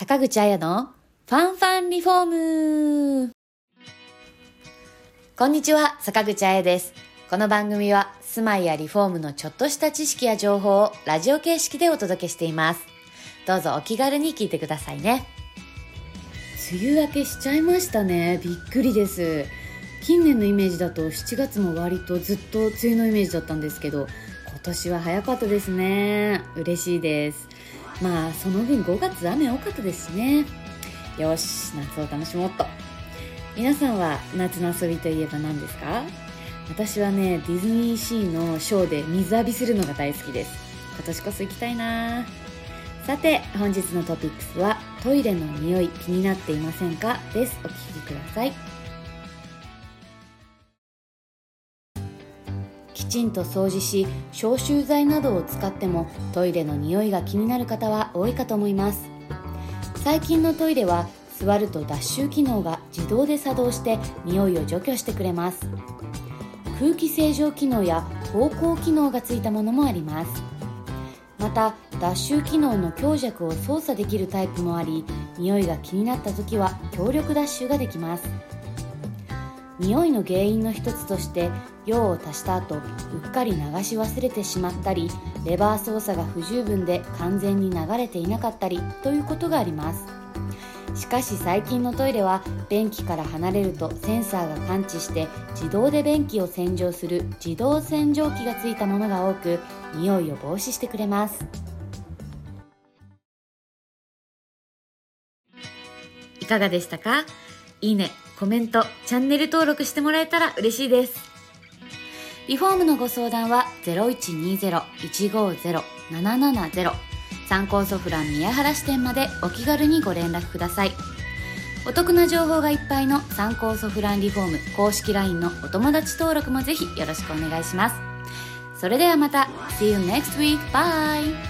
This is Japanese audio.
坂口彩のファンファンリフォームこんにちは、坂口彩です。この番組は住まいやリフォームのちょっとした知識や情報をラジオ形式でお届けしています。どうぞお気軽に聞いてくださいね。梅雨明けしちゃいましたね。びっくりです。近年のイメージだと7月も割とずっと梅雨のイメージだったんですけど、今年は早かったですね。嬉しいです。まあその分5月雨多かったですしね。よし夏を楽しもうっと。皆さんは夏の遊びといえば何ですか？私はねディズニーシーのショーで水浴びするのが大好きです。今年こそ行きたいな。さて本日のトピックスはトイレの匂い気になっていませんか？です。お聞きください。きちんと掃除し消臭剤などを使ってもトイレの匂いが気になる方は多いかと思います。最近のトイレは座ると脱臭機能が自動で作動して匂いを除去してくれます。空気清浄機能や芳香機能がついたものもあります。また脱臭機能の強弱を操作できるタイプもあり匂いが気になった時は強力脱臭ができます。匂いの原因の一つとして用を足した後うっかり流し忘れてしまったりレバー操作が不十分で完全に流れていなかったりということがあります。しかし最近のトイレは便器から離れるとセンサーが感知して自動で便器を洗浄する自動洗浄機がついたものが多く匂いを防止してくれます。いかがでしたか？いいね、コメント、チャンネル登録してもらえたら嬉しいです。リフォームのご相談は0120-150-770参考ソフラン宮原支店までお気軽にご連絡ください。お得な情報がいっぱいの参考ソフランリフォーム公式 LINE のお友達登録もぜひよろしくお願いします。それではまた。See you next week. Bye!